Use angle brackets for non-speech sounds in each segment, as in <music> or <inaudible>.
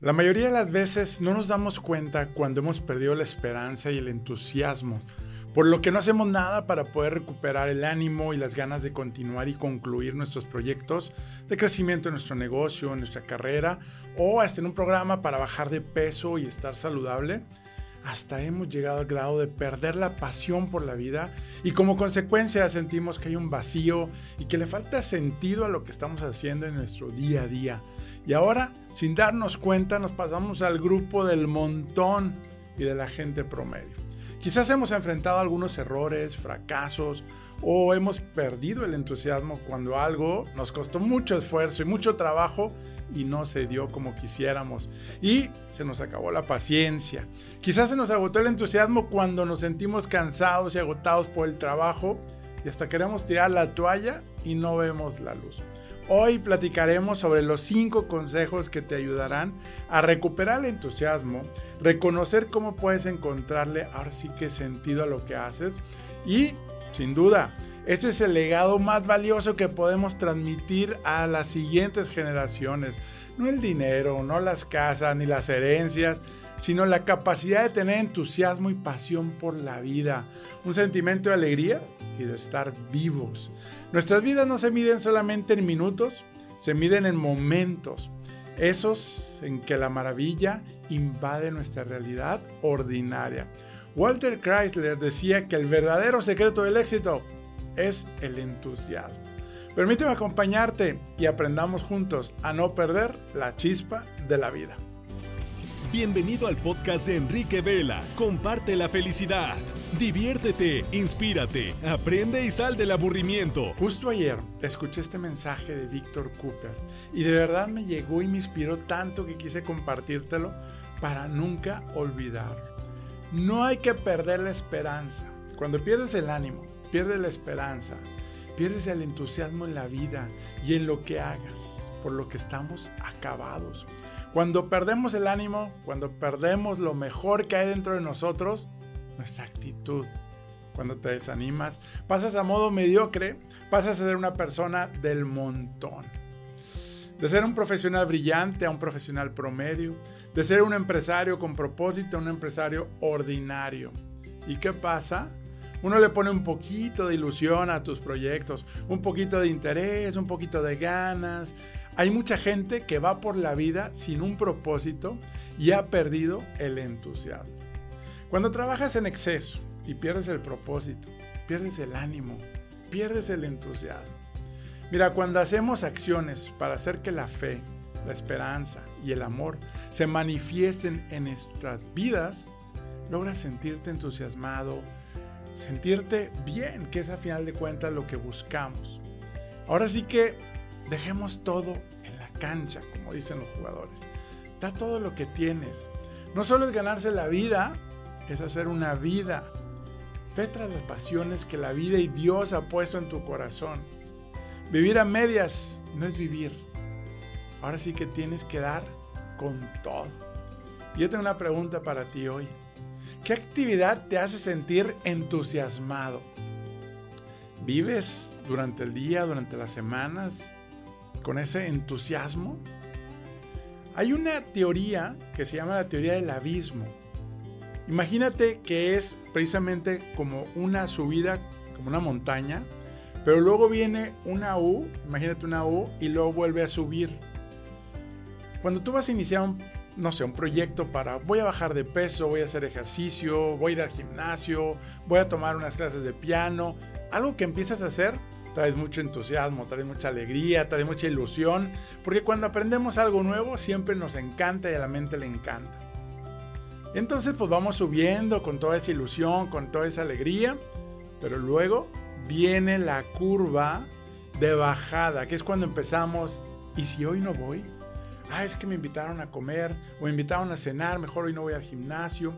La mayoría de las veces no nos damos cuenta cuando hemos perdido la esperanza y el entusiasmo, por lo que no hacemos nada para poder recuperar el ánimo y las ganas de continuar y concluir nuestros proyectos de crecimiento en nuestro negocio, en nuestra carrera o hasta en un programa para bajar de peso y estar saludable hasta hemos llegado al grado de perder la pasión por la vida y como consecuencia sentimos que hay un vacío y que le falta sentido a lo que estamos haciendo en nuestro día a día. Y ahora, sin darnos cuenta, nos pasamos al grupo del montón y de la gente promedio. Quizás hemos enfrentado algunos errores, fracasos o hemos perdido el entusiasmo cuando algo nos costó mucho esfuerzo y mucho trabajo y no se dio como quisiéramos. Y se nos acabó la paciencia. Quizás se nos agotó el entusiasmo cuando nos sentimos cansados y agotados por el trabajo y hasta queremos tirar la toalla y no vemos la luz. Hoy platicaremos sobre los cinco consejos que te ayudarán a recuperar el entusiasmo, reconocer cómo puedes encontrarle ahora sí que sentido a lo que haces y, sin duda, ese es el legado más valioso que podemos transmitir a las siguientes generaciones. No el dinero, no las casas, ni las herencias, sino la capacidad de tener entusiasmo y pasión por la vida, un sentimiento de alegría y de estar vivos. Nuestras vidas no se miden solamente en minutos, se miden en momentos, esos en que la maravilla invade nuestra realidad ordinaria. Walter Chrysler decía que el verdadero secreto del éxito es el entusiasmo. Permíteme acompañarte y aprendamos juntos a no perder la chispa de la vida. Bienvenido al podcast de Enrique Vela. Comparte la felicidad. Diviértete, inspírate, aprende y sal del aburrimiento. Justo ayer escuché este mensaje de Víctor Cooper y de verdad me llegó y me inspiró tanto que quise compartírtelo para nunca olvidar. No hay que perder la esperanza. Cuando pierdes el ánimo, pierdes la esperanza, pierdes el entusiasmo en la vida y en lo que hagas, por lo que estamos acabados. Cuando perdemos el ánimo, cuando perdemos lo mejor que hay dentro de nosotros, nuestra actitud. Cuando te desanimas, pasas a modo mediocre, pasas a ser una persona del montón. De ser un profesional brillante a un profesional promedio, de ser un empresario con propósito a un empresario ordinario. ¿Y qué pasa? Uno le pone un poquito de ilusión a tus proyectos, un poquito de interés, un poquito de ganas. Hay mucha gente que va por la vida sin un propósito y ha perdido el entusiasmo. Cuando trabajas en exceso y pierdes el propósito, pierdes el ánimo, pierdes el entusiasmo. Mira, cuando hacemos acciones para hacer que la fe, la esperanza y el amor se manifiesten en nuestras vidas, logras sentirte entusiasmado, sentirte bien, que es a final de cuentas lo que buscamos. Ahora sí que dejemos todo en la cancha, como dicen los jugadores. Da todo lo que tienes. No solo es ganarse la vida, es hacer una vida. Ve las pasiones que la vida y Dios ha puesto en tu corazón. Vivir a medias no es vivir. Ahora sí que tienes que dar con todo. Yo tengo una pregunta para ti hoy. ¿Qué actividad te hace sentir entusiasmado? ¿Vives durante el día, durante las semanas, con ese entusiasmo? Hay una teoría que se llama la teoría del abismo. Imagínate que es precisamente como una subida, como una montaña, pero luego viene una U, imagínate una U, y luego vuelve a subir. Cuando tú vas a iniciar un no sé, un proyecto para voy a bajar de peso, voy a hacer ejercicio, voy a ir al gimnasio, voy a tomar unas clases de piano, algo que empiezas a hacer traes mucho entusiasmo, traes mucha alegría, traes mucha ilusión, porque cuando aprendemos algo nuevo siempre nos encanta y a la mente le encanta. Entonces pues vamos subiendo con toda esa ilusión, con toda esa alegría, pero luego viene la curva de bajada, que es cuando empezamos, ¿y si hoy no voy? Ah, es que me invitaron a comer o me invitaron a cenar, mejor hoy no voy al gimnasio.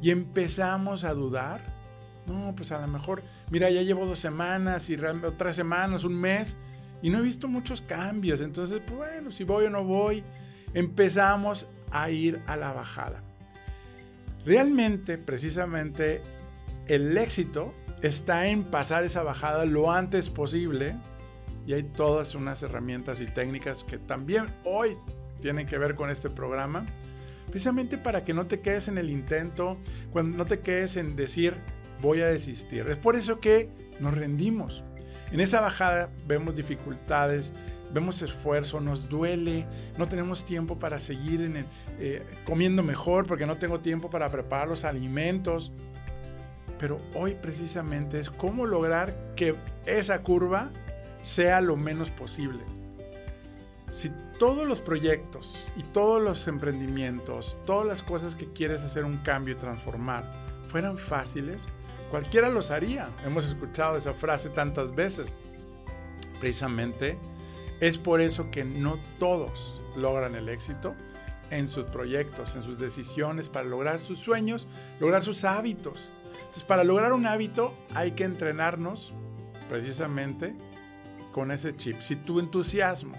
Y empezamos a dudar. No, pues a lo mejor, mira, ya llevo dos semanas y tres semanas, un mes, y no he visto muchos cambios. Entonces, pues bueno, si voy o no voy, empezamos a ir a la bajada. Realmente, precisamente, el éxito está en pasar esa bajada lo antes posible y hay todas unas herramientas y técnicas que también hoy tienen que ver con este programa, precisamente para que no te quedes en el intento, cuando no te quedes en decir voy a desistir. Es por eso que nos rendimos. En esa bajada vemos dificultades, vemos esfuerzo, nos duele, no tenemos tiempo para seguir eh, comiendo mejor porque no tengo tiempo para preparar los alimentos. Pero hoy precisamente es cómo lograr que esa curva sea lo menos posible. Si todos los proyectos y todos los emprendimientos, todas las cosas que quieres hacer un cambio y transformar fueran fáciles, cualquiera los haría. Hemos escuchado esa frase tantas veces. Precisamente es por eso que no todos logran el éxito en sus proyectos, en sus decisiones, para lograr sus sueños, lograr sus hábitos. Entonces, para lograr un hábito hay que entrenarnos precisamente con ese chip. Si tu entusiasmo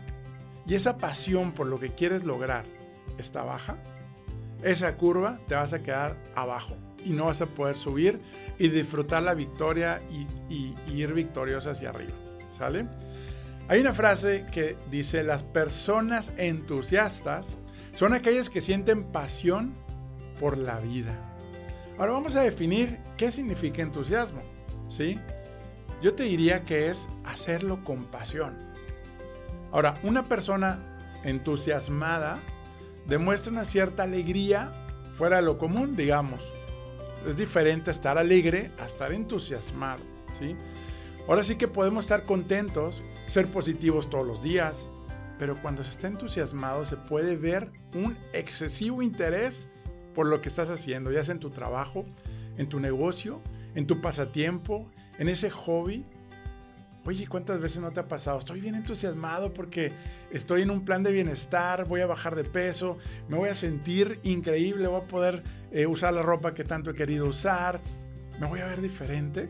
y esa pasión por lo que quieres lograr está baja, esa curva te vas a quedar abajo y no vas a poder subir y disfrutar la victoria y, ir victoriosa hacia arriba. ¿Sale? Hay una frase que dice, las personas entusiastas son aquellas que sienten pasión por la vida. Ahora vamos a definir qué significa entusiasmo. ¿sí? Yo te diría que es hacerlo con pasión. Ahora, una persona entusiasmada demuestra una cierta alegría fuera de lo común, digamos. Es diferente estar alegre a estar entusiasmado. ¿sí? Ahora sí que podemos estar contentos, ser positivos todos los días, pero cuando se está entusiasmado se puede ver un excesivo interés por lo que estás haciendo, ya sea en tu trabajo, en tu negocio, en tu pasatiempo, en ese hobby. Oye, ¿cuántas veces no te ha pasado? Estoy bien entusiasmado porque estoy en un plan de bienestar, voy a bajar de peso, me voy a sentir increíble, voy a poder eh, usar la ropa que tanto he querido usar, me voy a ver diferente.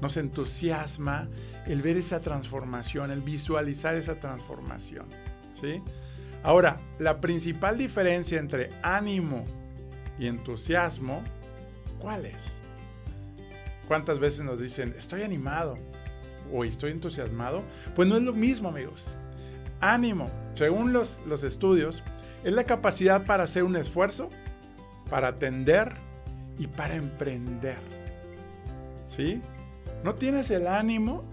Nos entusiasma el ver esa transformación, el visualizar esa transformación. ¿sí? Ahora, la principal diferencia entre ánimo y entusiasmo, ¿cuál es? ¿Cuántas veces nos dicen, estoy animado o estoy entusiasmado? Pues no es lo mismo, amigos. Ánimo, según los, los estudios, es la capacidad para hacer un esfuerzo, para atender y para emprender. ¿Sí? no tienes el ánimo,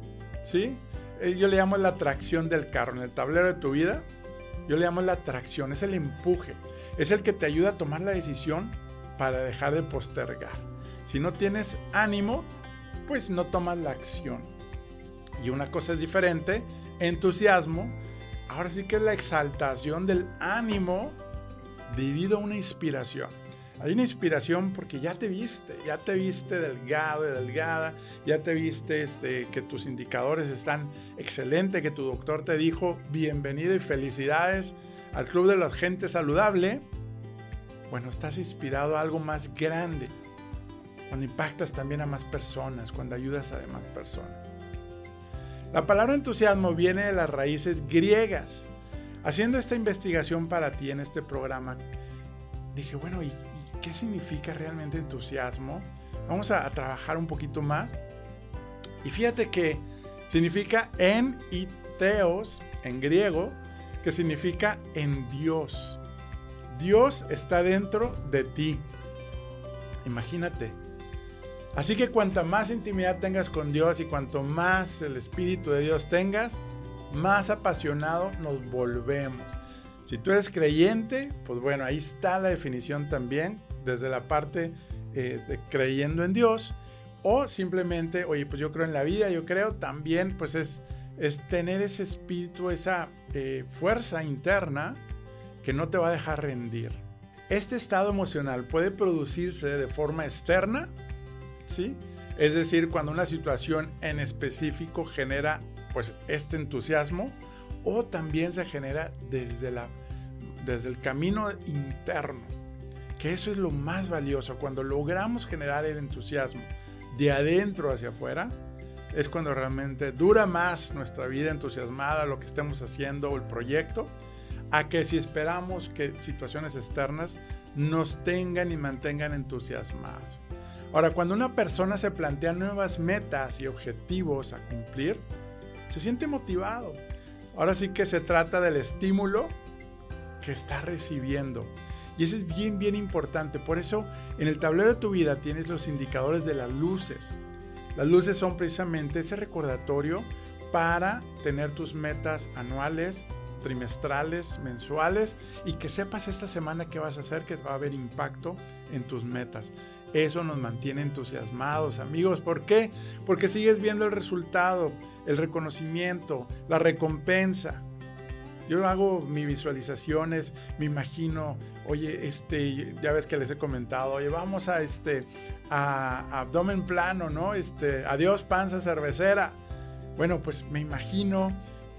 ¿sí? Eh, yo le llamo la atracción del carro. En el tablero de tu vida, yo le llamo la atracción, es el empuje. Es el que te ayuda a tomar la decisión para dejar de postergar. Si no tienes ánimo, pues no tomas la acción. Y una cosa es diferente, entusiasmo. Ahora sí que es la exaltación del ánimo debido a una inspiración. Hay una inspiración porque ya te viste, ya te viste delgado y delgada, ya te viste este, que tus indicadores están excelentes, que tu doctor te dijo bienvenido y felicidades al Club de la Gente Saludable. Bueno, estás inspirado a algo más grande, cuando impactas también a más personas, cuando ayudas a demás personas. La palabra entusiasmo viene de las raíces griegas. Haciendo esta investigación para ti en este programa, dije, bueno, ¿y, ¿qué significa realmente entusiasmo? Vamos a, trabajar un poquito más. Y fíjate que significa en y teos en griego, que significa en Dios. Dios está dentro de ti. Imagínate. Así que cuanta más intimidad tengas con Dios y cuanto más el Espíritu de Dios tengas, más apasionado nos volvemos. Si tú eres creyente, pues bueno, ahí está la definición también desde la parte eh, de creyendo en Dios o simplemente, oye, pues yo creo en la vida, yo creo también, pues es, tener ese espíritu, esa eh, fuerza interna que no te va a dejar rendir. Este estado emocional puede producirse de forma externa, ¿sí? Es decir, cuando una situación en específico genera pues este entusiasmo o también se genera desde, la, desde el camino interno que eso es lo más valioso. Cuando logramos generar el entusiasmo de adentro hacia afuera, es cuando realmente dura más nuestra vida entusiasmada, lo que estemos haciendo o el proyecto, a que si esperamos que situaciones externas nos tengan y mantengan entusiasmados. Ahora, cuando una persona se plantea nuevas metas y objetivos a cumplir, se siente motivado. Ahora sí que se trata del estímulo que está recibiendo. Y eso es bien, bien importante. Por eso en el tablero de tu vida tienes los indicadores de las luces. Las luces son precisamente ese recordatorio para tener tus metas anuales, trimestrales, mensuales y que sepas esta semana qué vas a hacer, que va a haber impacto en tus metas. Eso nos mantiene entusiasmados, amigos. ¿Por qué? Porque sigues viendo el resultado, el reconocimiento, la recompensa. Yo hago mis visualizaciones, me imagino, oye, este, ya ves que les he comentado, oye, vamos a este, a, abdomen plano, ¿no? Este, adiós panza cervecera. Bueno, pues me imagino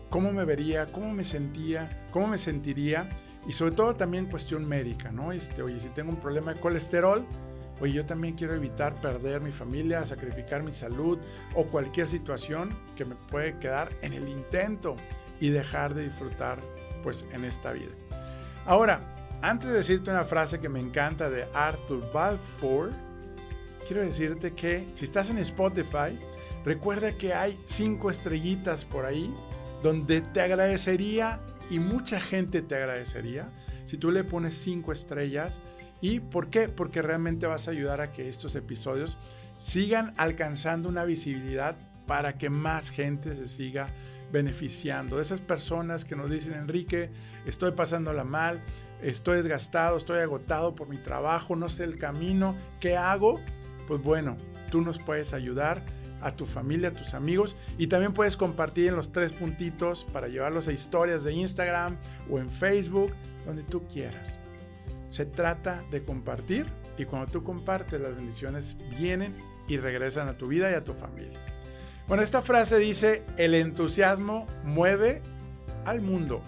cómo me vería, cómo me sentía, cómo me sentiría y sobre todo también cuestión médica, ¿no? Este, oye, si tengo un problema de colesterol, oye, yo también quiero evitar perder mi familia, sacrificar mi salud o cualquier situación que me puede quedar en el intento y dejar de disfrutar pues en esta vida. Ahora, antes de decirte una frase que me encanta de Arthur Balfour, quiero decirte que si estás en Spotify, recuerda que hay cinco estrellitas por ahí donde te agradecería y mucha gente te agradecería si tú le pones cinco estrellas. ¿Y por qué? Porque realmente vas a ayudar a que estos episodios sigan alcanzando una visibilidad para que más gente se siga beneficiando. Esas personas que nos dicen, Enrique, estoy pasándola mal, estoy desgastado, estoy agotado por mi trabajo, no sé el camino, ¿qué hago? Pues bueno, tú nos puedes ayudar a tu familia, a tus amigos y también puedes compartir en los tres puntitos para llevarlos a historias de Instagram o en Facebook, donde tú quieras. Se trata de compartir y cuando tú compartes las bendiciones vienen y regresan a tu vida y a tu familia. Bueno, esta frase dice, el entusiasmo mueve al mundo.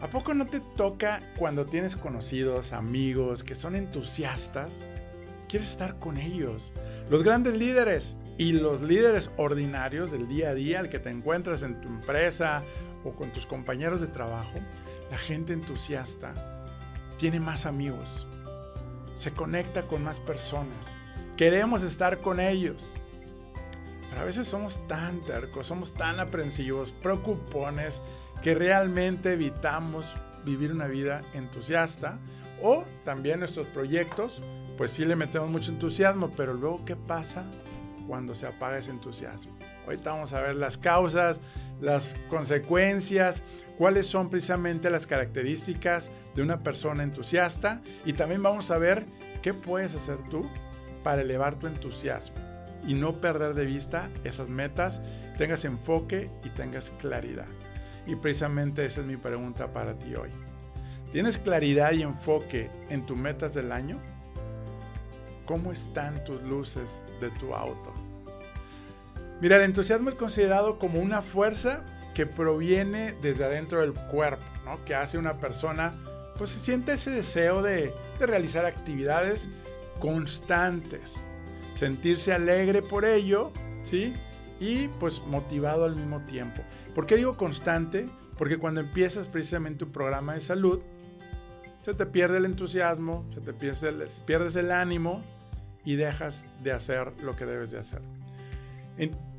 ¿A poco no te toca cuando tienes conocidos, amigos que son entusiastas? Quieres estar con ellos. Los grandes líderes y los líderes ordinarios del día a día, el que te encuentras en tu empresa o con tus compañeros de trabajo, la gente entusiasta tiene más amigos, se conecta con más personas. Queremos estar con ellos. Pero a veces somos tan tercos, somos tan aprensivos, preocupones, que realmente evitamos vivir una vida entusiasta. O también nuestros proyectos, pues sí le metemos mucho entusiasmo, pero luego ¿qué pasa cuando se apaga ese entusiasmo? Ahorita vamos a ver las causas, las consecuencias, cuáles son precisamente las características de una persona entusiasta y también vamos a ver qué puedes hacer tú para elevar tu entusiasmo y no perder de vista esas metas, tengas enfoque y tengas claridad. Y precisamente esa es mi pregunta para ti hoy. ¿Tienes claridad y enfoque en tus metas del año? ¿Cómo están tus luces de tu auto? Mira, el entusiasmo es considerado como una fuerza que proviene desde adentro del cuerpo, ¿no? que hace una persona, pues se siente ese deseo de, de realizar actividades constantes, sentirse alegre por ello, ¿sí? Y pues motivado al mismo tiempo. ¿Por qué digo constante? Porque cuando empiezas precisamente un programa de salud, se te pierde el entusiasmo, se te pierde el, pierdes el ánimo y dejas de hacer lo que debes de hacer.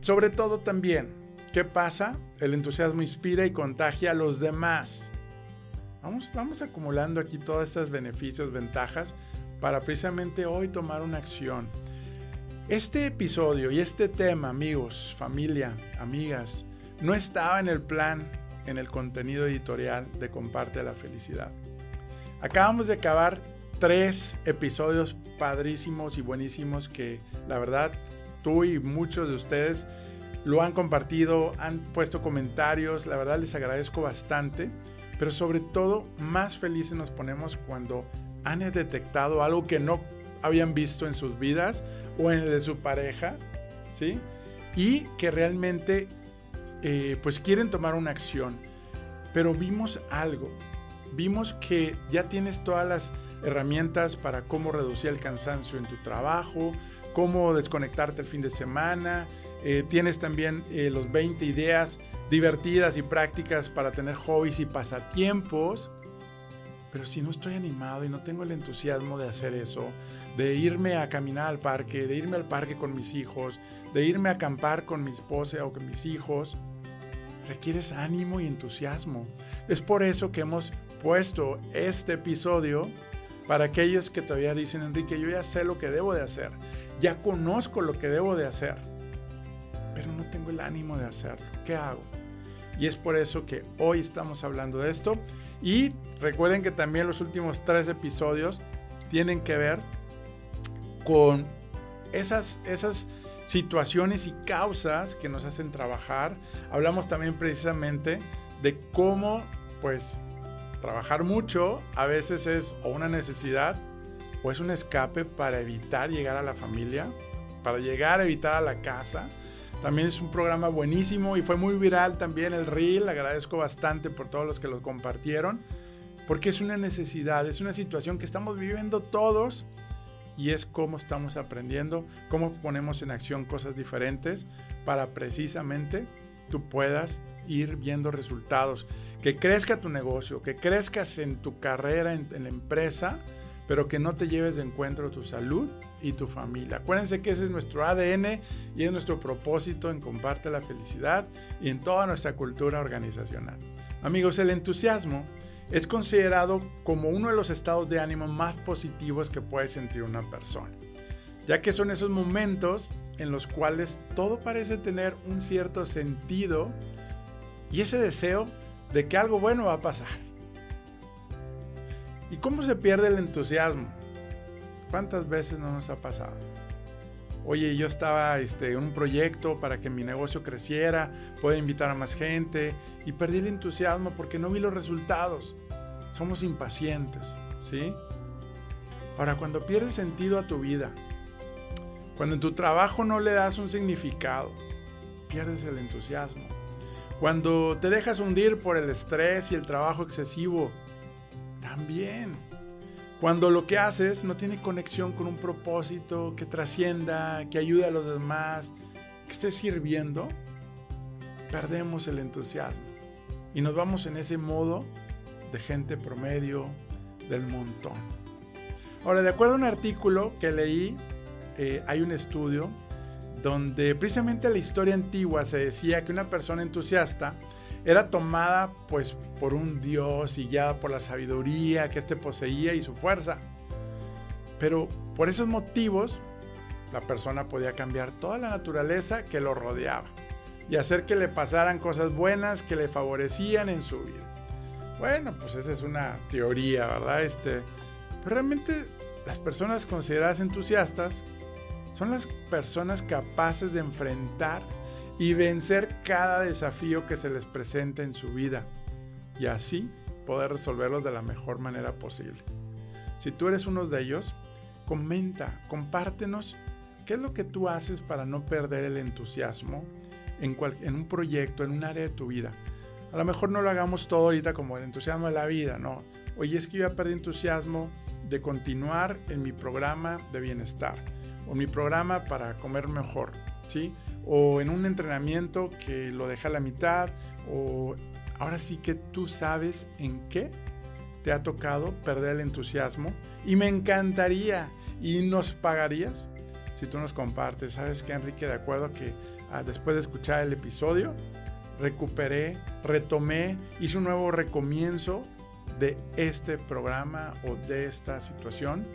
sobre todo también, ¿qué pasa? El entusiasmo inspira y contagia a los demás. Vamos, vamos acumulando aquí todos estos beneficios, ventajas, para precisamente hoy tomar una acción este episodio y este tema, amigos, familia, amigas, no estaba en el plan, en el contenido editorial de Comparte la Felicidad. Acabamos de acabar tres episodios padrísimos y buenísimos que la verdad tú y muchos de ustedes lo han compartido, han puesto comentarios, la verdad les agradezco bastante, pero sobre todo más felices nos ponemos cuando han detectado algo que no habían visto en sus vidas o en el de su pareja, ¿sí? Y que realmente eh, pues quieren tomar una acción. Pero vimos algo, vimos que ya tienes todas las herramientas para cómo reducir el cansancio en tu trabajo, cómo desconectarte el fin de semana, eh, tienes también eh, los 20 ideas divertidas y prácticas para tener hobbies y pasatiempos. Pero si no estoy animado y no tengo el entusiasmo de hacer eso, de irme a caminar al parque, de irme al parque con mis hijos, de irme a acampar con mi esposa o con mis hijos, requieres ánimo y entusiasmo. Es por eso que hemos puesto este episodio para aquellos que todavía dicen, Enrique, yo ya sé lo que debo de hacer, ya conozco lo que debo de hacer, pero no tengo el ánimo de hacerlo. ¿Qué hago? Y es por eso que hoy estamos hablando de esto. Y recuerden que también los últimos tres episodios tienen que ver con esas, esas situaciones y causas que nos hacen trabajar. Hablamos también precisamente de cómo, pues, trabajar mucho a veces es una necesidad o es un escape para evitar llegar a la familia, para llegar a evitar a la casa. También es un programa buenísimo y fue muy viral también el reel. Agradezco bastante por todos los que lo compartieron, porque es una necesidad, es una situación que estamos viviendo todos y es cómo estamos aprendiendo, cómo ponemos en acción cosas diferentes para precisamente tú puedas ir viendo resultados, que crezca tu negocio, que crezcas en tu carrera, en, la empresa, pero que no te lleves de encuentro tu salud y tu familia. Acuérdense que ese es nuestro ADN y es nuestro propósito en Comparte la Felicidad y en toda nuestra cultura organizacional. Amigos, el entusiasmo es considerado como uno de los estados de ánimo más positivos que puede sentir una persona, ya que son esos momentos en los cuales todo parece tener un cierto sentido y ese deseo de que algo bueno va a pasar. ¿Y cómo se pierde el entusiasmo? ¿Cuántas veces no nos ha pasado? Oye, yo estaba este, en un proyecto para que mi negocio creciera, pueda invitar a más gente y perdí el entusiasmo porque no vi los resultados. Somos impacientes, ¿sí? Ahora, cuando pierdes sentido a tu vida, cuando en tu trabajo no le das un significado, pierdes el entusiasmo. Cuando te dejas hundir por el estrés y el trabajo excesivo, también. Cuando lo que haces no tiene conexión con un propósito que trascienda, que ayude a los demás, que esté sirviendo, perdemos el entusiasmo y nos vamos en ese modo de gente promedio del montón. Ahora, de acuerdo a un artículo que leí, eh, hay un estudio donde precisamente la historia antigua se decía que una persona entusiasta era tomada pues por un dios y guiada por la sabiduría que éste poseía y su fuerza. Pero por esos motivos la persona podía cambiar toda la naturaleza que lo rodeaba y hacer que le pasaran cosas buenas que le favorecían en su vida. Bueno, pues esa es una teoría, ¿verdad? Este, pero realmente las personas consideradas entusiastas son las personas capaces de enfrentar y vencer cada desafío que se les presenta en su vida y así poder resolverlos de la mejor manera posible. Si tú eres uno de ellos, comenta, compártenos qué es lo que tú haces para no perder el entusiasmo en, en un proyecto, en un área de tu vida. A lo mejor no lo hagamos todo ahorita como el entusiasmo de la vida, no. Oye, es que yo ya perdí entusiasmo de continuar en mi programa de bienestar o mi programa para comer mejor, ¿sí? O en un entrenamiento que lo deja a la mitad o ahora sí que tú sabes en qué te ha tocado perder el entusiasmo y me encantaría y nos pagarías si tú nos compartes. ¿Sabes qué, Enrique? De acuerdo que ah, después de escuchar el episodio, recuperé, retomé, hice un nuevo recomienzo de este programa o de esta situación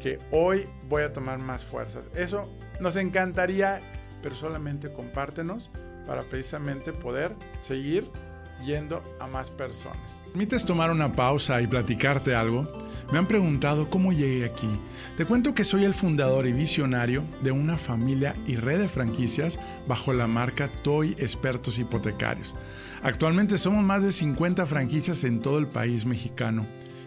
que hoy voy a tomar más fuerzas. Eso nos encantaría, pero solamente compártenos para precisamente poder seguir yendo a más personas. ¿Permites tomar una pausa y platicarte algo? Me han preguntado cómo llegué aquí. Te cuento que soy el fundador y visionario de una familia y red de franquicias bajo la marca Toy Expertos Hipotecarios. Actualmente somos más de 50 franquicias en todo el país mexicano.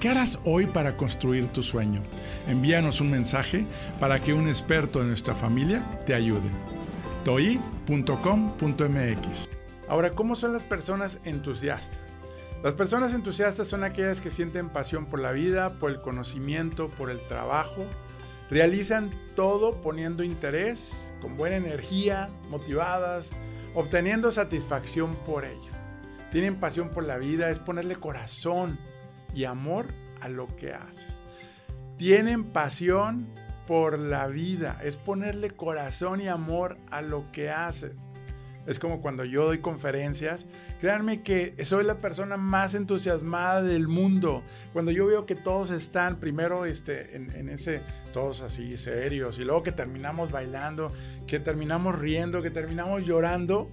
¿Qué harás hoy para construir tu sueño? Envíanos un mensaje para que un experto de nuestra familia te ayude. toi.com.mx Ahora, ¿cómo son las personas entusiastas? Las personas entusiastas son aquellas que sienten pasión por la vida, por el conocimiento, por el trabajo. Realizan todo poniendo interés, con buena energía, motivadas, obteniendo satisfacción por ello. Tienen pasión por la vida, es ponerle corazón y amor a lo que haces. Tienen pasión por la vida, es ponerle corazón y amor a lo que haces. Es como cuando yo doy conferencias. Créanme que soy la persona más entusiasmada del mundo. Cuando yo veo que todos están primero este, en, ese, todos así serios, y luego que terminamos bailando, que terminamos riendo, que terminamos llorando,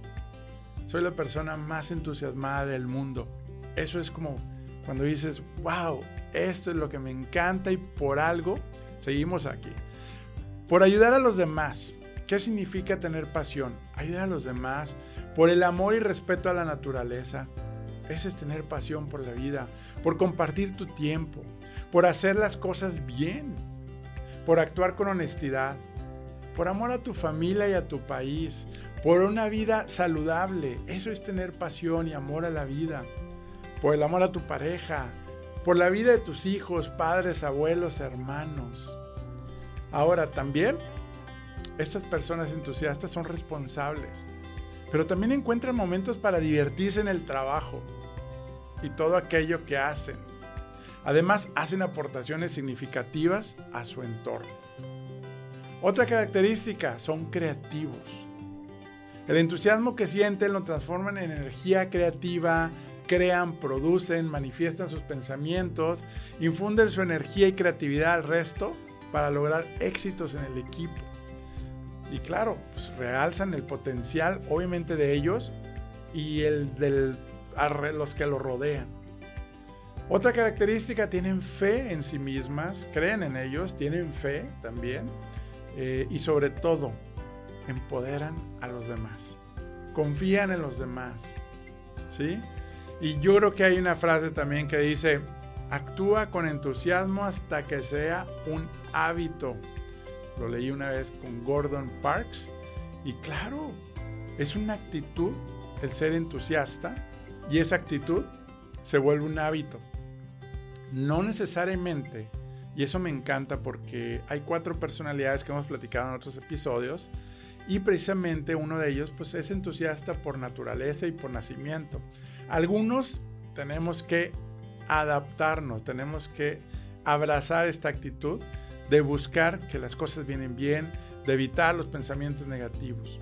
soy la persona más entusiasmada del mundo. Eso es como cuando dices, wow, esto es lo que me encanta y por algo seguimos aquí. Por ayudar a los demás, ¿Qué significa tener pasión? Ayudar a los demás, por el amor y respeto a la naturaleza. Ese es tener pasión por la vida, por compartir tu tiempo, por hacer las cosas bien, por actuar con honestidad, por amor a tu familia y a tu país, por una vida saludable. Eso es tener pasión y amor a la vida, por el amor a tu pareja, por la vida de tus hijos, padres, abuelos, hermanos. Ahora también estas personas entusiastas son responsables, pero también encuentran momentos para divertirse en el trabajo y todo aquello que hacen. Además, hacen aportaciones significativas a su entorno. Otra característica, son creativos. El entusiasmo que sienten lo transforman en energía creativa, crean, producen, manifiestan sus pensamientos, infunden su energía y creatividad al resto para lograr éxitos en el equipo. Y claro, pues, realzan el potencial, obviamente, de ellos y el de los que los rodean. Otra característica, tienen fe en sí mismas, creen en ellos, tienen fe también eh, y sobre todo, empoderan a los demás, confían en los demás, ¿sí? Y yo creo que hay una frase también que dice, actúa con entusiasmo hasta que sea un hábito. Lo leí una vez con Gordon Parks. Y claro, es una actitud el ser entusiasta y esa actitud se vuelve un hábito. No necesariamente, y eso me encanta porque hay cuatro personalidades que hemos platicado en otros episodios y precisamente uno de ellos pues es entusiasta por naturaleza y por nacimiento. Algunos tenemos que adaptarnos, tenemos que abrazar esta actitud de buscar que las cosas vienen bien, de evitar los pensamientos negativos.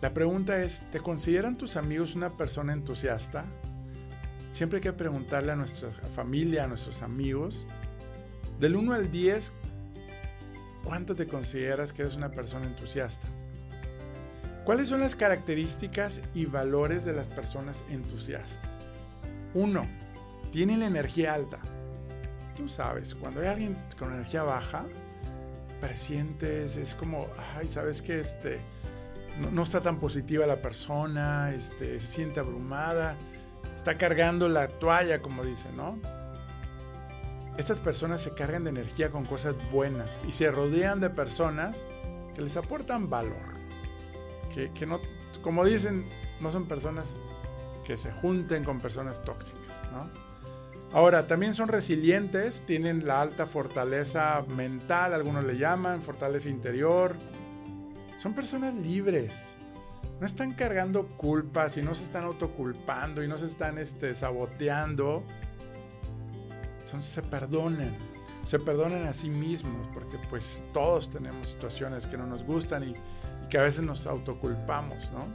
La pregunta es, ¿te consideran tus amigos una persona entusiasta? Siempre hay que preguntarle a nuestra familia, a nuestros amigos, del 1 al 10, ¿cuánto te consideras que eres una persona entusiasta? ¿Cuáles son las características y valores de las personas entusiastas? 1. Tienen la energía alta tú sabes, cuando hay alguien con energía baja, presientes, es como, ay, sabes que este, no, está tan positiva la persona, este, se siente abrumada, está cargando la toalla, como dicen, ¿no? Estas personas se cargan de energía con cosas buenas y se rodean de personas que les aportan valor. Que, no, como dicen, no son personas que se junten con personas tóxicas, ¿no? Ahora, también son resilientes, tienen la alta fortaleza mental, algunos le llaman, fortaleza interior. Son personas libres. No están cargando culpas y no se están autoculpando y no se están este, saboteando. Son, se perdonan. Se perdonan a sí mismos porque pues todos tenemos situaciones que no nos gustan y, y que a veces nos autoculpamos, ¿no?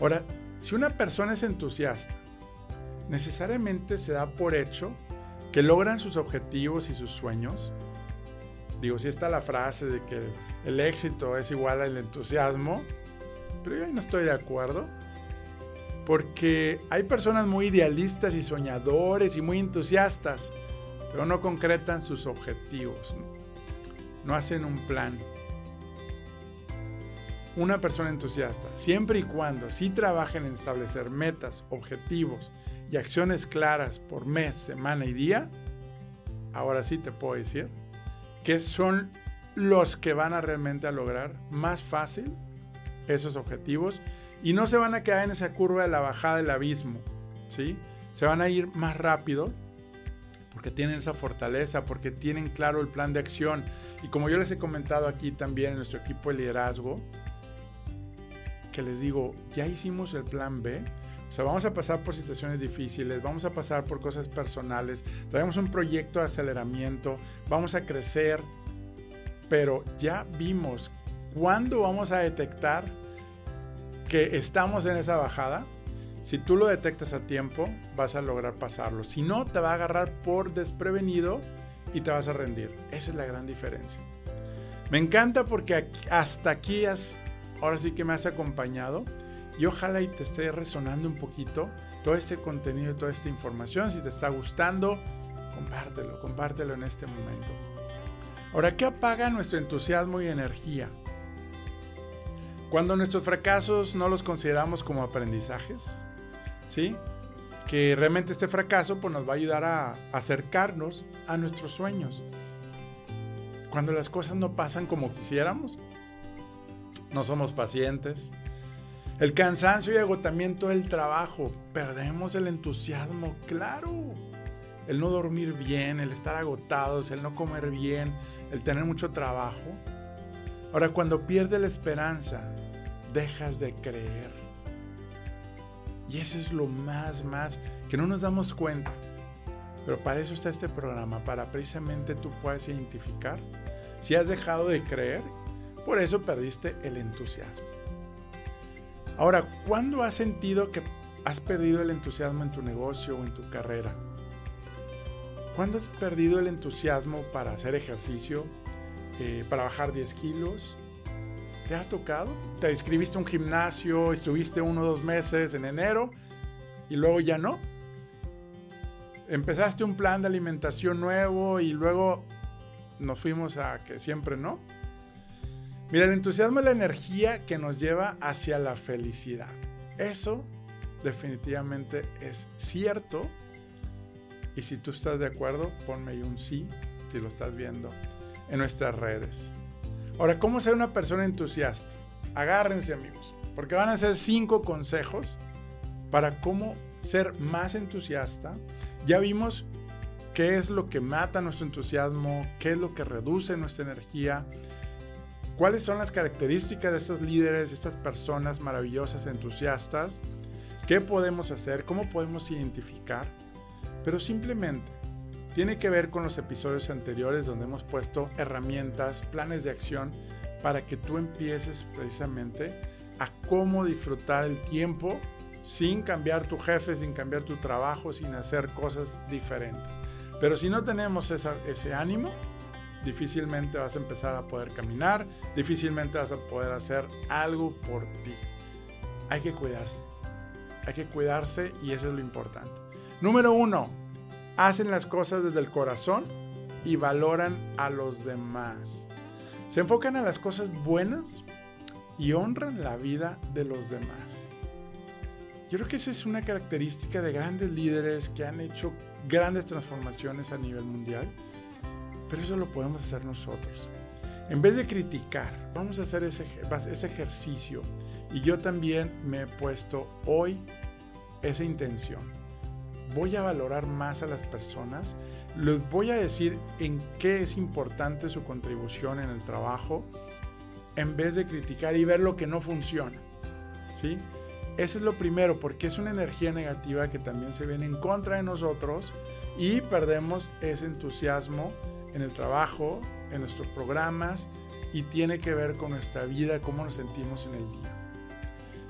Ahora, si una persona es entusiasta, necesariamente se da por hecho que logran sus objetivos y sus sueños. Digo, si está la frase de que el éxito es igual al entusiasmo, pero yo ahí no estoy de acuerdo. Porque hay personas muy idealistas y soñadores y muy entusiastas, pero no concretan sus objetivos, no hacen un plan. Una persona entusiasta, siempre y cuando sí trabajen en establecer metas, objetivos y acciones claras por mes, semana y día, ahora sí te puedo decir que son los que van a realmente a lograr más fácil esos objetivos y no se van a quedar en esa curva de la bajada del abismo, ¿sí? Se van a ir más rápido porque tienen esa fortaleza, porque tienen claro el plan de acción. Y como yo les he comentado aquí también en nuestro equipo de liderazgo, que les digo, ya hicimos el plan B. O sea, vamos a pasar por situaciones difíciles, vamos a pasar por cosas personales, traemos un proyecto de aceleramiento, vamos a crecer, pero ya vimos cuándo vamos a detectar que estamos en esa bajada. Si tú lo detectas a tiempo, vas a lograr pasarlo. Si no, te va a agarrar por desprevenido y te vas a rendir. Esa es la gran diferencia. Me encanta porque hasta aquí has ahora sí que me has acompañado y ojalá y te esté resonando un poquito todo este contenido toda esta información. Si te está gustando, compártelo, compártelo en este momento. Ahora, ¿qué apaga nuestro entusiasmo y energía? Cuando nuestros fracasos no los consideramos como aprendizajes, ¿sí? Que realmente este fracaso pues, nos va a ayudar a acercarnos a nuestros sueños. Cuando las cosas no pasan como quisiéramos, no somos pacientes. El cansancio y agotamiento del trabajo, perdemos el entusiasmo, claro. El no dormir bien, el estar agotados, el no comer bien, el tener mucho trabajo. Ahora, cuando pierdes la esperanza, dejas de creer. Y eso es lo más, más que no nos damos cuenta. Pero para eso está este programa, para precisamente tú puedas identificar si has dejado de creer por eso perdiste el entusiasmo. Ahora, ¿cuándo has sentido que has perdido el entusiasmo en tu negocio o en tu carrera? ¿Cuándo has perdido el entusiasmo para hacer ejercicio, eh, para bajar 10 kilos? ¿Te ha tocado? ¿Te inscribiste a un gimnasio, estuviste uno o dos meses en enero y luego ya no? ¿Empezaste un plan de alimentación nuevo y luego nos fuimos a que siempre no? Mira, el entusiasmo es la energía que nos lleva hacia la felicidad. Eso definitivamente es cierto. Y si tú estás de acuerdo, ponme ahí un sí si lo estás viendo en nuestras redes. Ahora, ¿cómo ser una persona entusiasta? Agárrense amigos, porque van a ser cinco consejos para cómo ser más entusiasta. Ya vimos qué es lo que mata nuestro entusiasmo, qué es lo que reduce nuestra energía, ¿Cuáles son las características de estos líderes, estas personas maravillosas, entusiastas? ¿Qué podemos hacer? ¿Cómo podemos identificar? Pero simplemente tiene que ver con los episodios anteriores donde hemos puesto herramientas, planes de acción para que tú empieces precisamente a cómo disfrutar el tiempo sin cambiar tu jefe, sin cambiar tu trabajo, sin hacer cosas diferentes. Pero si no tenemos ese ánimo, difícilmente vas a empezar a poder caminar, difícilmente vas a poder hacer algo por ti. Hay que cuidarse. Hay que cuidarse y eso es lo importante. Número uno, hacen las cosas desde el corazón y valoran a los demás. Se enfocan a las cosas buenas y honran la vida de los demás. Yo creo que esa es una característica de grandes líderes que han hecho grandes transformaciones a nivel mundial pero eso lo podemos hacer nosotros. En vez de criticar, vamos a hacer ese, ejercicio. Y yo también me he puesto hoy esa intención. Voy a valorar más a las personas. Les voy a decir en qué es importante su contribución en el trabajo. En vez de criticar y ver lo que no funciona. ¿Sí? Eso es lo primero, porque es una energía negativa que también se viene en contra de nosotros y perdemos ese entusiasmo en el trabajo, en nuestros programas y tiene que ver con nuestra vida, cómo nos sentimos en el día.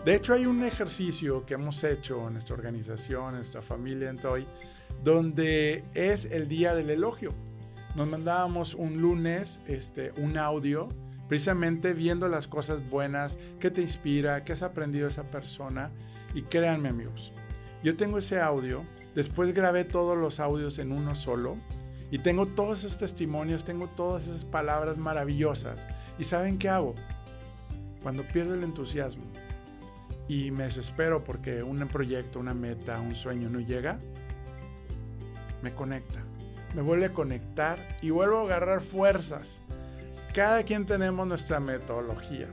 De hecho, hay un ejercicio que hemos hecho en nuestra organización, en nuestra familia en Toy, donde es el día del elogio. Nos mandábamos un lunes este, un audio, precisamente viendo las cosas buenas, qué te inspira, qué has aprendido esa persona. Y créanme amigos, yo tengo ese audio, después grabé todos los audios en uno solo y tengo todos esos testimonios, tengo todas esas palabras maravillosas. ¿Y saben qué hago? Cuando pierdo el entusiasmo y me desespero porque un proyecto, una meta, un sueño no llega, me conecta. Me vuelve a conectar y vuelvo a agarrar fuerzas. Cada quien tenemos nuestra metodología.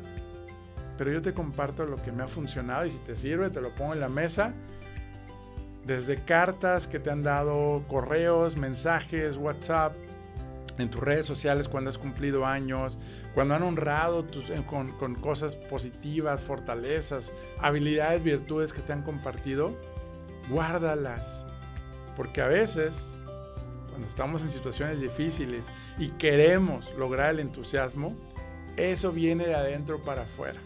Pero yo te comparto lo que me ha funcionado y si te sirve, te lo pongo en la mesa desde cartas que te han dado, correos, mensajes, WhatsApp, en tus redes sociales cuando has cumplido años, cuando han honrado tus, eh, con, cosas positivas, fortalezas, habilidades, virtudes que te han compartido, guárdalas. Porque a veces, cuando estamos en situaciones difíciles y queremos lograr el entusiasmo, eso viene de adentro para afuera.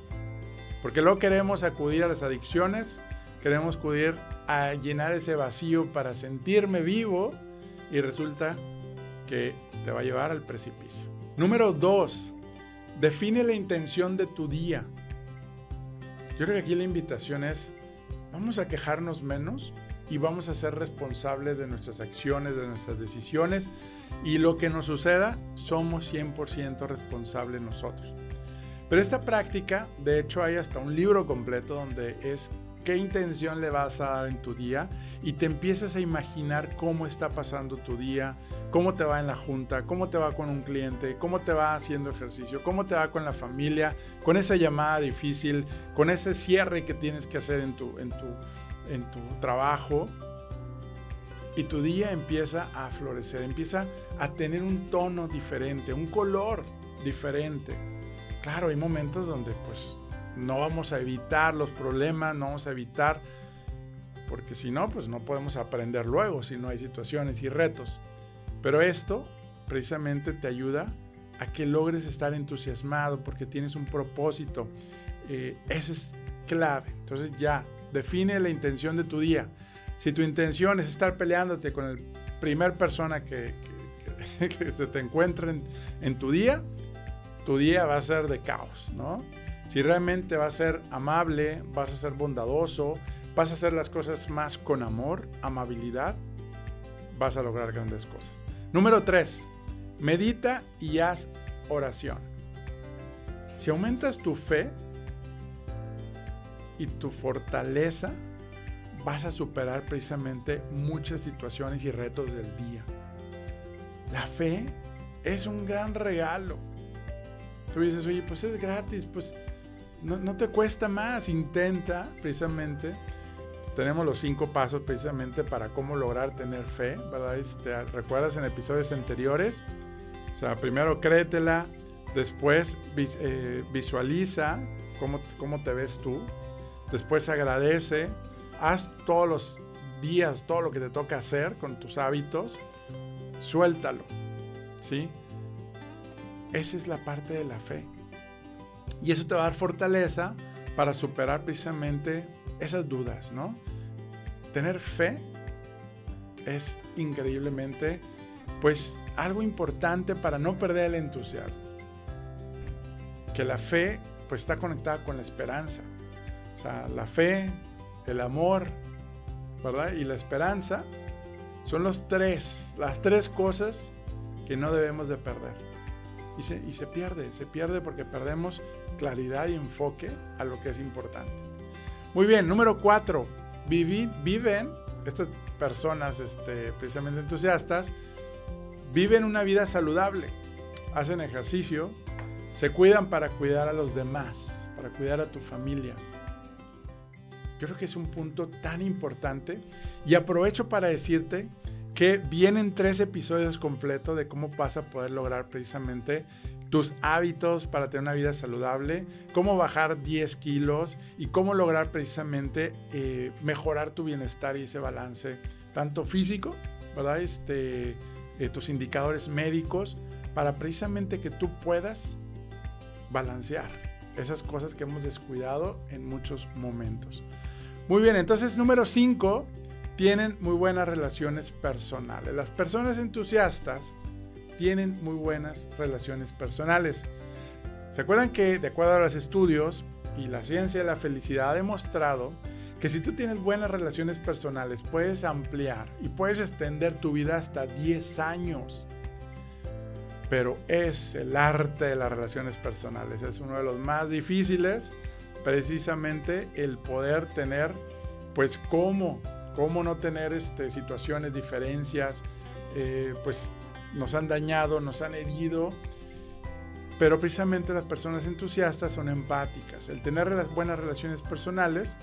Porque luego queremos acudir a las adicciones, queremos acudir a llenar ese vacío para sentirme vivo y resulta que te va a llevar al precipicio. Número 2. Define la intención de tu día. Yo creo que aquí la invitación es, vamos a quejarnos menos y vamos a ser responsables de nuestras acciones, de nuestras decisiones y lo que nos suceda, somos 100% responsables nosotros. Pero esta práctica, de hecho hay hasta un libro completo donde es qué intención le vas a dar en tu día y te empiezas a imaginar cómo está pasando tu día, cómo te va en la junta, cómo te va con un cliente, cómo te va haciendo ejercicio, cómo te va con la familia, con esa llamada difícil, con ese cierre que tienes que hacer en tu, en tu, en tu trabajo. Y tu día empieza a florecer, empieza a tener un tono diferente, un color diferente. Claro, hay momentos donde pues no vamos a evitar los problemas, no vamos a evitar, porque si no, pues no podemos aprender luego si no hay situaciones y retos. Pero esto precisamente te ayuda a que logres estar entusiasmado porque tienes un propósito. Eh, eso es clave. Entonces ya, define la intención de tu día. Si tu intención es estar peleándote con el primer persona que, que, <laughs> te encuentre en tu día, tu día va a ser de caos, ¿no? Si realmente vas a ser amable, vas a ser bondadoso, vas a hacer las cosas más con amor, amabilidad, vas a lograr grandes cosas. Número 3. Medita y haz oración. Si aumentas tu fe y tu fortaleza, vas a superar precisamente muchas situaciones y retos del día. La fe es un gran regalo. Tú dices, oye, pues es gratis, pues no, te cuesta más, intenta precisamente. Tenemos los cinco pasos precisamente para cómo lograr tener fe, ¿verdad? Este, ¿Recuerdas en episodios anteriores? O sea, primero créetela, después eh, visualiza cómo, cómo te ves tú, después agradece, haz todos los días todo lo que te toca hacer con tus hábitos, suéltalo, ¿sí? Esa es la parte de la fe. Y eso te va a dar fortaleza para superar precisamente esas dudas, ¿no? Tener fe es increíblemente, pues, algo importante para no perder el entusiasmo. Que la fe, pues, está conectada con la esperanza. O sea, la fe, el amor, ¿verdad? Y la esperanza son los tres, las tres cosas que no debemos de perder. Y se, pierde, se pierde porque perdemos claridad y enfoque a lo que es importante. Muy bien, número cuatro, viven, estas personas este, precisamente entusiastas, viven una vida saludable, hacen ejercicio, se cuidan para cuidar a los demás, para cuidar a tu familia. Yo creo que es un punto tan importante y aprovecho para decirte que vienen tres episodios completos de cómo vas a poder lograr precisamente tus hábitos para tener una vida saludable, cómo bajar 10 kilos y cómo lograr precisamente eh, mejorar tu bienestar y ese balance, tanto físico, ¿verdad? Este, eh, tus indicadores médicos, para precisamente que tú puedas balancear esas cosas que hemos descuidado en muchos momentos. Muy bien, entonces número 5, tienen muy buenas relaciones personales. Las personas entusiastas tienen muy buenas relaciones personales. ¿Se acuerdan que de acuerdo a los estudios y la ciencia de la felicidad ha demostrado que si tú tienes buenas relaciones personales puedes ampliar y puedes extender tu vida hasta 10 años? Pero es el arte de las relaciones personales, es uno de los más difíciles, precisamente el poder tener, pues cómo, cómo no tener este, situaciones, diferencias, eh, pues nos han dañado, nos han herido, pero precisamente las personas entusiastas son empáticas. El tener buenas relaciones personales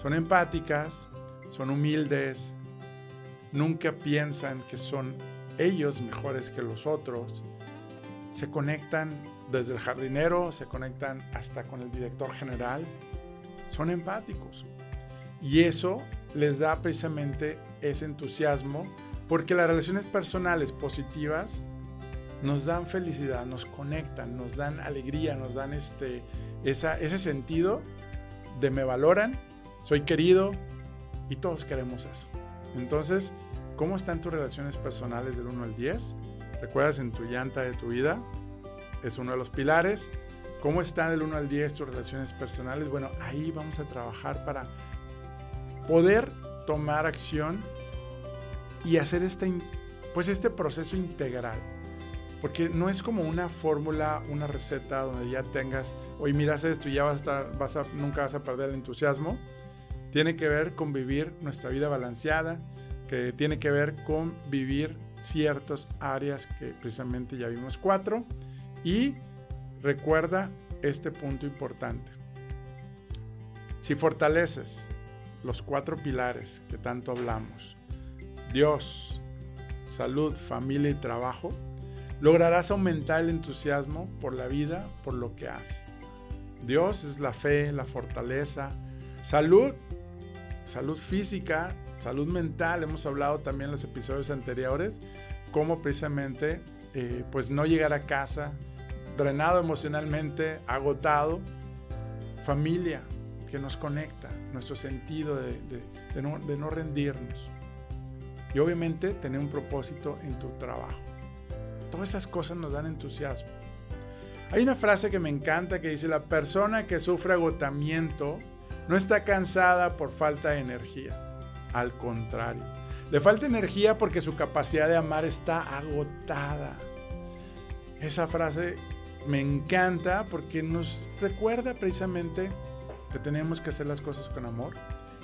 son empáticas, son humildes, nunca piensan que son ellos mejores que los otros, se conectan desde el jardinero, se conectan hasta con el director general, son empáticos. Y eso les da precisamente ese entusiasmo porque las relaciones personales positivas nos dan felicidad, nos conectan, nos dan alegría, nos dan este, ese sentido de me valoran, soy querido y todos queremos eso. Entonces, ¿cómo están tus relaciones personales del 1 al 10? ¿Recuerdas en tu llanta de tu vida? Es uno de los pilares. ¿Cómo están del 1 al 10 tus relaciones personales? Bueno, ahí vamos a trabajar para poder tomar acción y hacer este, pues este proceso integral. Porque no es como una fórmula, una receta donde ya tengas, hoy miras esto y ya vas a estar, vas a, nunca vas a perder el entusiasmo. Tiene que ver con vivir nuestra vida balanceada, que tiene que ver con vivir ciertas áreas que precisamente ya vimos cuatro. Y recuerda este punto importante. Si fortaleces los cuatro pilares que tanto hablamos, Dios, salud, familia y trabajo, lograrás aumentar el entusiasmo por la vida, por lo que haces. Dios es la fe, la fortaleza, salud, salud física, salud mental. Hemos hablado también en los episodios anteriores cómo precisamente eh, pues no llegar a casa drenado emocionalmente, agotado. Familia que nos conecta, nuestro sentido de, de no rendirnos. Y obviamente tener un propósito en tu trabajo. Todas esas cosas nos dan entusiasmo. Hay una frase que me encanta que dice, la persona que sufre agotamiento no está cansada por falta de energía. Al contrario, le falta energía porque su capacidad de amar está agotada. Esa frase me encanta porque nos recuerda precisamente que tenemos que hacer las cosas con amor.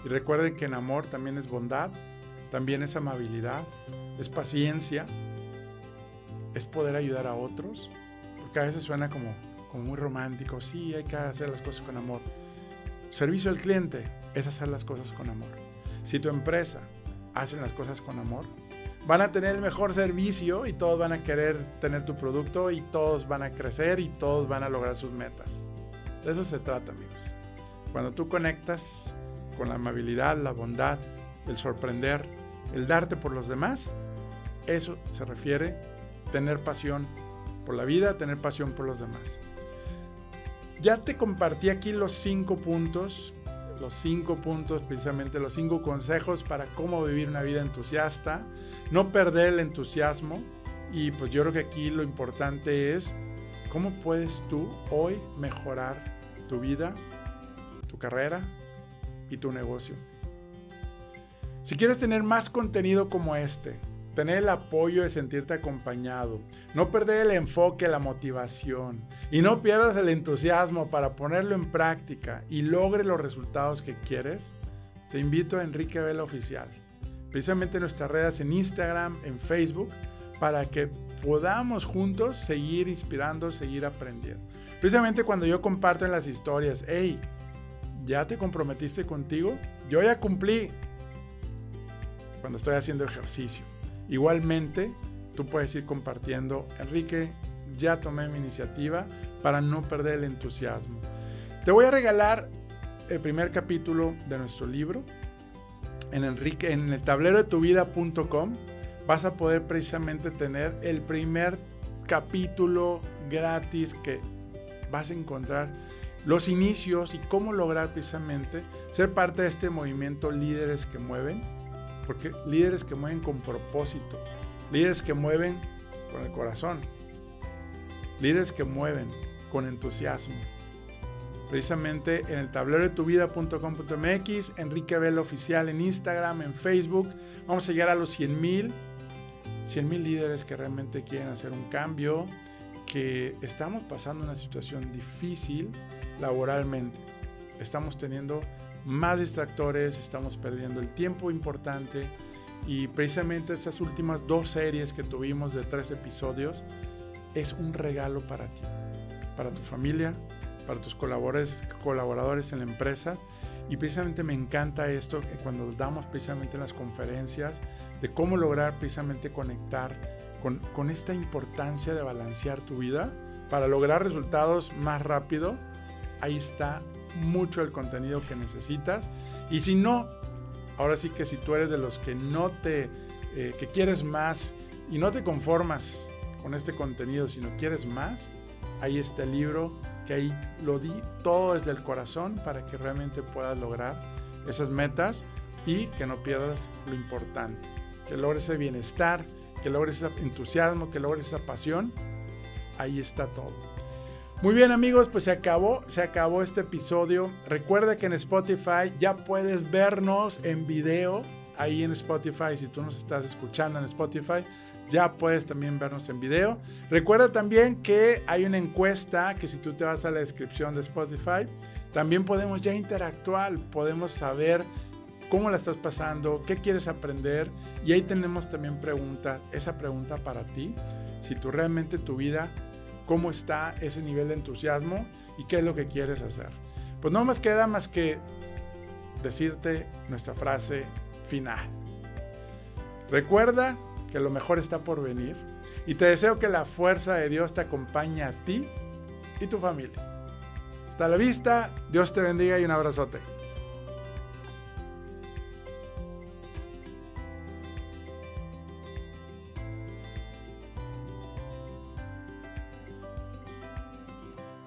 Y recuerden que en amor también es bondad, también es amabilidad, es paciencia, es poder ayudar a otros, porque a veces suena como, como muy romántico, sí, hay que hacer las cosas con amor. Servicio al cliente es hacer las cosas con amor. Si tu empresa hace las cosas con amor, van a tener el mejor servicio y todos van a querer tener tu producto y todos van a crecer y todos van a lograr sus metas. De eso se trata, amigos. Cuando tú conectas con la amabilidad, la bondad, el sorprender, el darte por los demás, eso se refiere tener pasión por la vida, tener pasión por los demás. Ya te compartí aquí los cinco puntos, los cinco puntos, precisamente los cinco consejos para cómo vivir una vida entusiasta, no perder el entusiasmo y pues yo creo que aquí lo importante es cómo puedes tú hoy mejorar tu vida, tu carrera y tu negocio. Si quieres tener más contenido como este, tener el apoyo de sentirte acompañado, no perder el enfoque, la motivación y no pierdas el entusiasmo para ponerlo en práctica y logre los resultados que quieres, te invito a Enrique Vela Oficial. Precisamente nuestras redes en Instagram, en Facebook, para que podamos juntos seguir inspirando, seguir aprendiendo. Precisamente cuando yo comparto en las historias, hey, ¿ya te comprometiste contigo? Yo ya cumplí cuando estoy haciendo ejercicio Igualmente, tú puedes ir compartiendo, Enrique, ya tomé mi iniciativa para no perder el entusiasmo. Te voy a regalar el primer capítulo de nuestro libro en, Enrique, en el tablero de tu vida.com. Vas a poder precisamente tener el primer capítulo gratis que vas a encontrar los inicios y cómo lograr precisamente ser parte de este movimiento líderes que mueven porque líderes que mueven con propósito, líderes que mueven con el corazón, líderes que mueven con entusiasmo. Precisamente en el tablero de tu vida.com.mx, Enrique Vela Oficial en Instagram, en Facebook. Vamos a llegar a los 100 mil, 100 mil líderes que realmente quieren hacer un cambio, que estamos pasando una situación difícil laboralmente. Estamos teniendo más distractores, estamos perdiendo el tiempo importante y precisamente esas últimas dos series que tuvimos de tres episodios es un regalo para ti, para tu familia, para tus colaboradores, colaboradores en la empresa Y precisamente me encanta esto cuando damos precisamente en las conferencias de cómo lograr precisamente conectar con, con esta importancia de balancear tu vida para lograr resultados más rápido. Ahí está mucho el contenido que necesitas. Y si no, ahora sí que si tú eres de los que no te, eh, que quieres más y no te conformas con este contenido, sino quieres más, ahí está el libro, que ahí lo di todo desde el corazón para que realmente puedas lograr esas metas y que no pierdas lo importante, que logres ese bienestar, que logres ese entusiasmo, que logres esa pasión, ahí está todo. Muy bien amigos, pues se acabó, se acabó este episodio. Recuerda que en Spotify ya puedes vernos en video, ahí en Spotify, si tú nos estás escuchando en Spotify, ya puedes también vernos en video. Recuerda también que hay una encuesta que si tú te vas a la descripción de Spotify, también podemos ya interactuar, podemos saber cómo la estás pasando, qué quieres aprender y ahí tenemos también preguntas, esa pregunta para ti, si tú realmente tu vida, cómo está ese nivel de entusiasmo y qué es lo que quieres hacer. Pues no más queda más que decirte nuestra frase final. Recuerda que lo mejor está por venir y te deseo que la fuerza de Dios te acompañe a ti y tu familia. Hasta la vista, Dios te bendiga y un abrazote.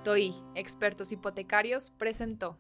TOI, Expertos Hipotecarios, presentó.